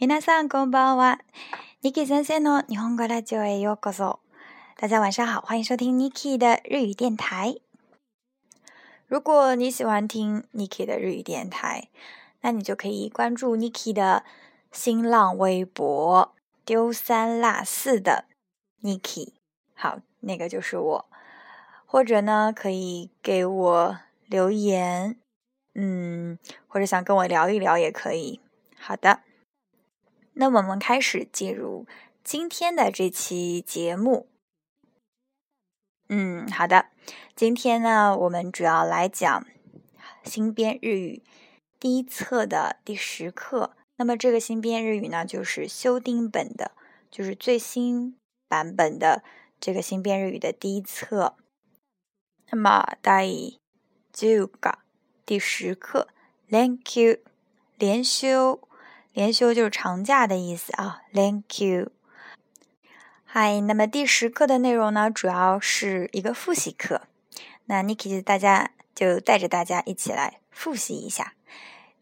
皆さんこんばんは。Niki 先生の日本語ラジオへようこそ。大家晚上好，欢迎收听 Niki 的日语电台。如果你喜欢听 Niki 的日语电台，那你就可以关注 Niki 的新浪微博“丢三落四的 Niki”。好，那个就是我。或者呢，可以给我留言，嗯，或者想跟我聊一聊也可以。好的。 那我们开始进入今天的这期节目。嗯，好的，今天呢，我们主要来讲新编日语第一册的第十课。那么这个新编日语呢，就是修订本的，就是最新版本的这个新编日语的第一册。那么第十个第十课，連休连休。连休就是长假的意思啊，Thank you。嗨，那么第十课的内容呢，主要是一个复习课。那 Niki 大家就带着大家一起来复习一下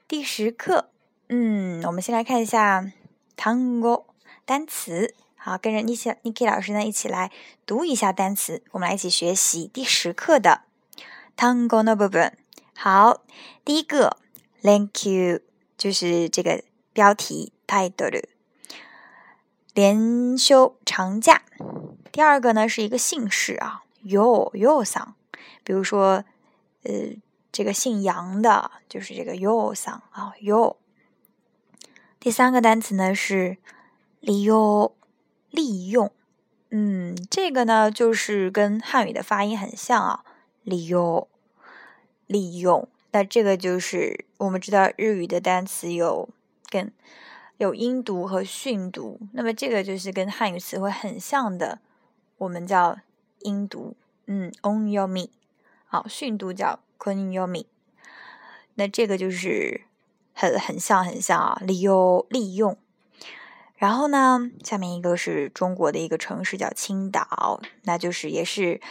第十课。嗯，我们先来看一下 Tango 单词。好，跟着 Niki Niki 老师呢一起来读一下单词。我们来一起学习第十课的単語の部分。好，第一个 Thank you 就是这个。标题 title 连休长假。第二个呢是一个姓氏啊，yo yo 桑，比如说呃这个姓杨的，就是这个 yo 桑啊 yo。第三个单词呢是利用利用，嗯，这个呢就是跟汉语的发音很像啊，利用利用。那这个就是我们知道日语的单词有。跟有音读和训读，那么这个就是跟汉语词汇很像的，我们叫音读，嗯，on your me，好，训读叫 kun your me，那这个就是很很像很像啊，利用利用。然后呢，下面一个是中国的一个城市叫青岛，那就是也是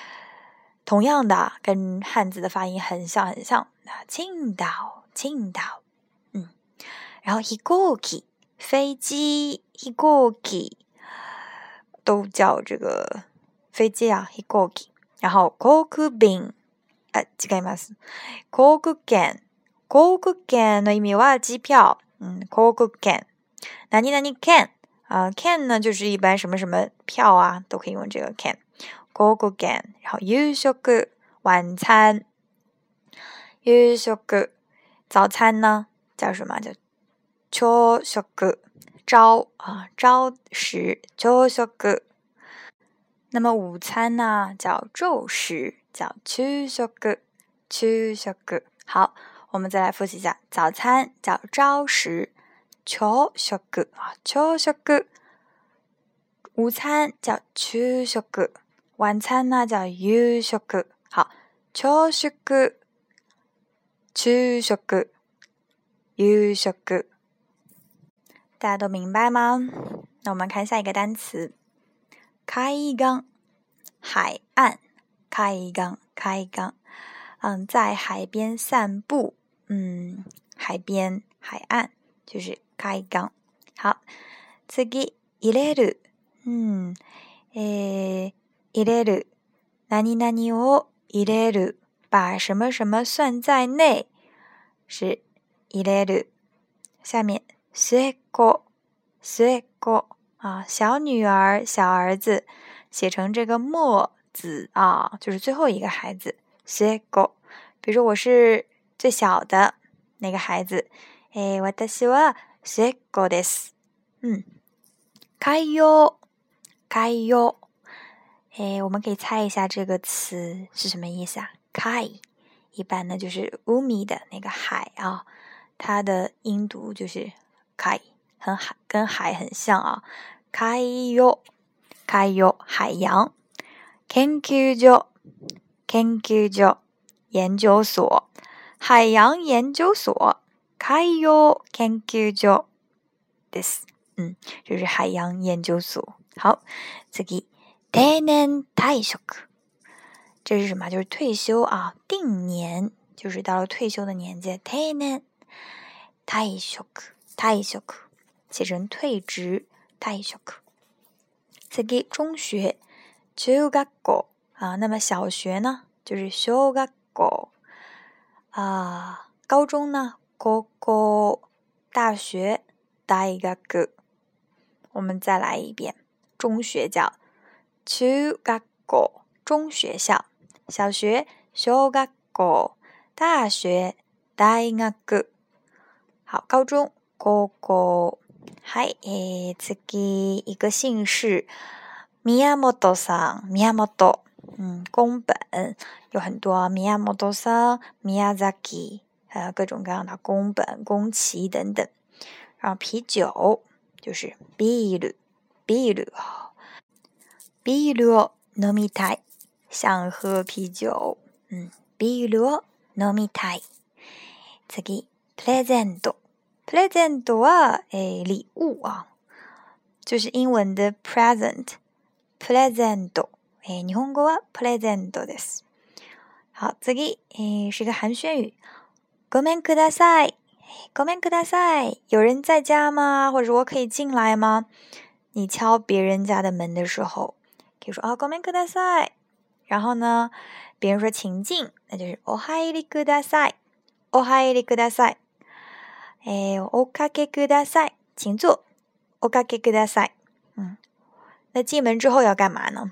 同样的，跟汉字的发音很像很像，那青岛，青岛。然后飛行機飞机飛行機都叫这个飞机啊飛行機。然后航空便啊違います。航空券航空券の意味は机票。嗯，航空券。何々券啊券呢就是一般什么什么票啊都可以用这个券。航空券。然后夕食晚餐。夕食早餐呢叫什么？叫 朝食朝啊朝食朝食。那么午餐呢叫昼食，叫昼食昼食。好，我们再来复习一下：早餐叫朝食朝食啊朝食。午餐叫昼食，晚餐呢叫夕食。好，朝食昼食夕食。大家都明白吗？那我们看下一个单词，海岸，海岸，海岸，海岸。嗯，在海边散步，嗯，海边，海岸，就是海岸。好，次ぎ入れる，嗯，诶，入れる，何々を入れる，把什么什么算在内，是入れる。下面。 末子，末子啊，小女儿、小儿子，写成这个末子啊，就是最后一个孩子。末子，比如说我是最小的那个孩子，哎，私は末子です。嗯，海洋，海洋，哎，我们可以猜一下这个词是什么意思啊？海，一般呢就是乌米的那个海啊，它的音读就是。 海很海，跟海很像啊。海洋，海洋，海洋。研究所，研究所，研究所。海洋研究所。海洋研究所。です。嗯，就是海洋研究所。好，次，定年退休。这是什么？就是退休啊，定年，就是到了退休的年纪。定年退休。退休。写成退职。退休。再给中学，中学校啊。那么小学呢，就是小学校啊。高中呢，高校。大学，大学。我们再来一遍，中学叫中学校，中学校。小学，小学校。大学，大学。好，高中，高校。嗨，诶，次一个姓氏，宮本さん，宮本，嗯，宫本。有很多，宮本さん、宮崎，还有各种各样的。宫本、宫崎等等。然后啤酒就是ビール、ビール。ビールを飲みたい，想喝啤酒，嗯，ビールを飲みたい。次、プレゼント。present は、诶礼物啊，就是英文的 present。present 诶日本語は present です。好，次诶是个寒暄语。ごめんください。ごめんください。有人在家吗？或者我可以进来吗？你敲别人家的门的时候，可以说啊ごめんください。然后呢，别人说请进，那就是お入りください。お入りください。 哎，おかけください，请坐。おかけください。嗯，那进门之后要干嘛呢？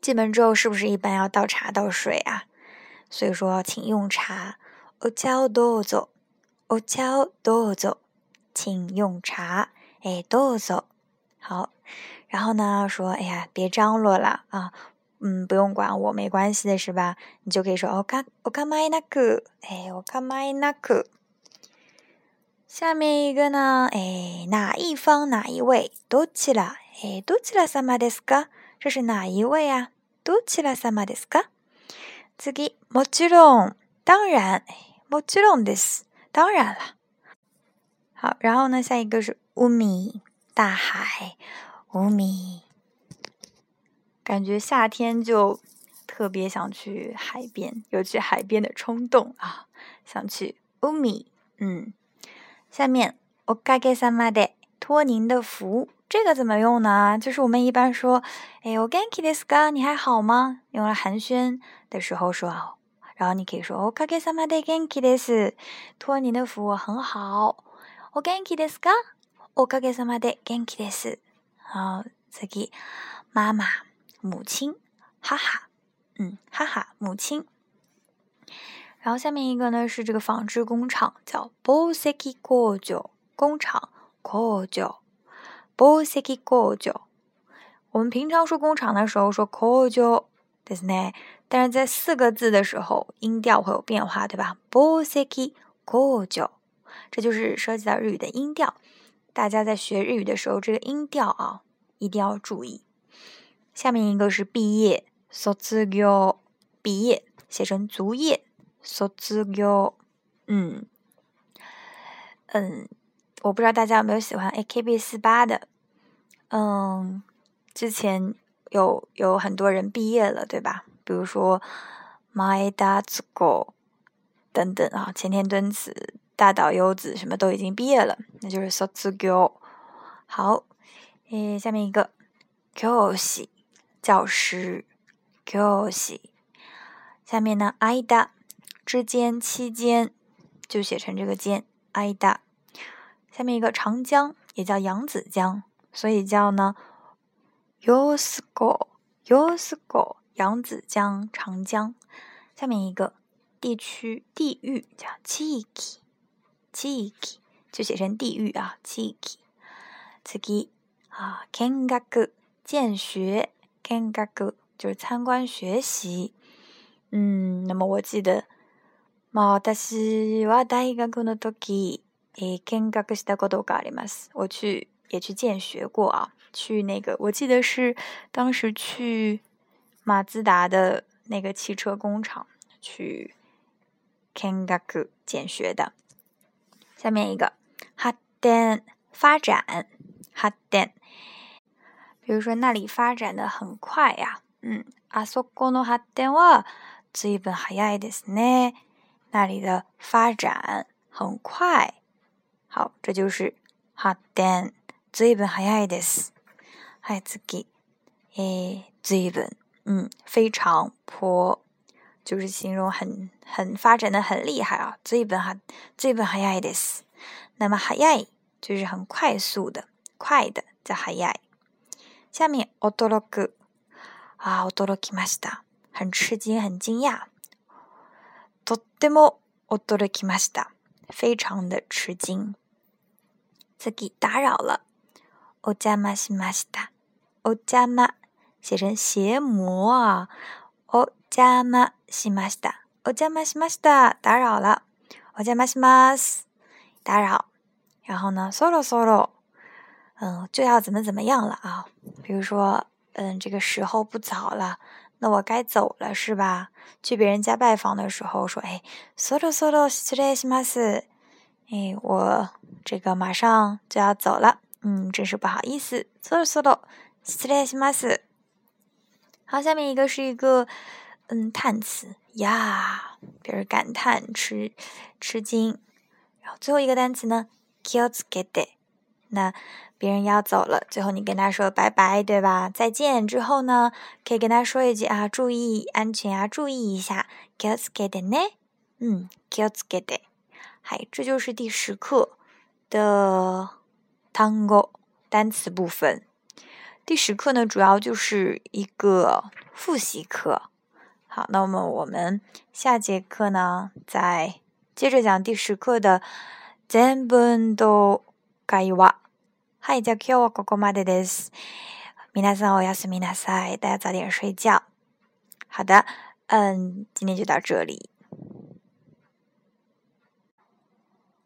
进门之后是不是一般要倒茶倒水啊？所以说，请用茶。お茶をどうぞ。お茶をどうぞ。请用茶。哎，どうぞ。好。然后呢，说，哎呀，别张罗了啊。嗯，不用管我，没关系的是吧？你就可以说，おか、おかまいなく。哎，おかまいなく。 下面一个呢？哎，哪一方哪一位？どちら？哎，どちら様ですか？这是哪一位啊？どちら様ですか？次、もちろん，当然，もちろんです，当然了。好，然后呢，下一个是海，大海，海。感觉夏天就特别想去海边，有去海边的冲动啊，想去海，嗯。 下面おかげさまで托您的福，这个怎么用呢？就是我们一般说，哎，お元気ですか？你还好吗？用来寒暄的时候说，然后你可以说おかげさまで元気です，托您的福，我很好。お元気ですか？おかげさまで元気です。好，次妈妈、母亲、哈哈，嗯，哈哈，母亲。 然后下面一个呢是这个纺织工厂，叫 Boseki 工酒工厂工酒 Boseki 工酒。我们平常说工厂的时候说工酒，对不对？但是在四个字的时候音调会有变化，对吧？Boseki 工酒，这就是涉及到日语的音调。大家在学日语的时候，这个音调啊一定要注意。下面一个是毕业，卒業，毕业写成卒业。卒業，嗯嗯，我不知道大家有没有喜欢 AKB 四八的，嗯，之前有有很多人毕业了，对吧？比如说 My Dadsko 等等啊，前田敦子、大岛优子什么都已经毕业了，那就是卒業。好，诶，下面一个教師，教师，教師。下面呢，ida。之间、期间，就写成这个间。挨打，下面一个长江也叫扬子江，所以叫呢，Yosko，Yosko，扬子江、长江。下面一个地区、地域叫 Chiki，Chiki 就写成地域啊，Chiki。次啊，Kengaku 见学，Kengaku 就是参观学习。嗯，那么我记得。まあ私は大学の時、え見学したことがあります。我去也去见学过啊，去那个我记得是当时去马自达的那个汽车工厂去見学见学的。下面一个発展发展発展，比如说那里发展的很快呀，嗯，あそこの発展は随分早いですね。 那里的发展很快，好，这就是 発展。ずいぶん早いです。はい、次。えー、ずいぶん。嗯，非常坡，就是形容很很发展的很厉害啊。ずいぶんは、ずいぶん早いです。那么早い就是很快速的、快的，叫早い。下面驚く啊，驚きました。很吃惊、很惊讶。 とっても驚きました。非常的吃惊。次打扰了。お邪魔しました。お邪魔写成邪魔啊。お邪魔しました。お邪魔しました。打扰了。お邪魔します。打扰。然后呢，そろそろ，嗯，就要怎么怎么样了啊？比如说， 嗯，这个时候不早了，那我该走了是吧？去别人家拜访的时候说，哎，そろそろ失礼します。哎，我这个马上就要走了。嗯，真是不好意思。そろそろ失礼します。好，下面一个是一个嗯叹词呀，表示感叹、吃吃惊。然后最后一个单词呢，気をつけて。 那别人要走了，最后你跟他说拜拜，对吧？再见之后呢，可以跟他说一句啊，注意安全啊，注意一下。気をつけてね。嗯，気をつけて。嗨，这就是第十课的。単語单词部分，第十课呢，主要就是一个复习课。好，那么我们下节课呢，再接着讲第十课的全部の会話。 はい、じゃあ今日はここまでです。皆さんおやすみなさい。大家早点睡觉。好的，嗯，今天就到这里。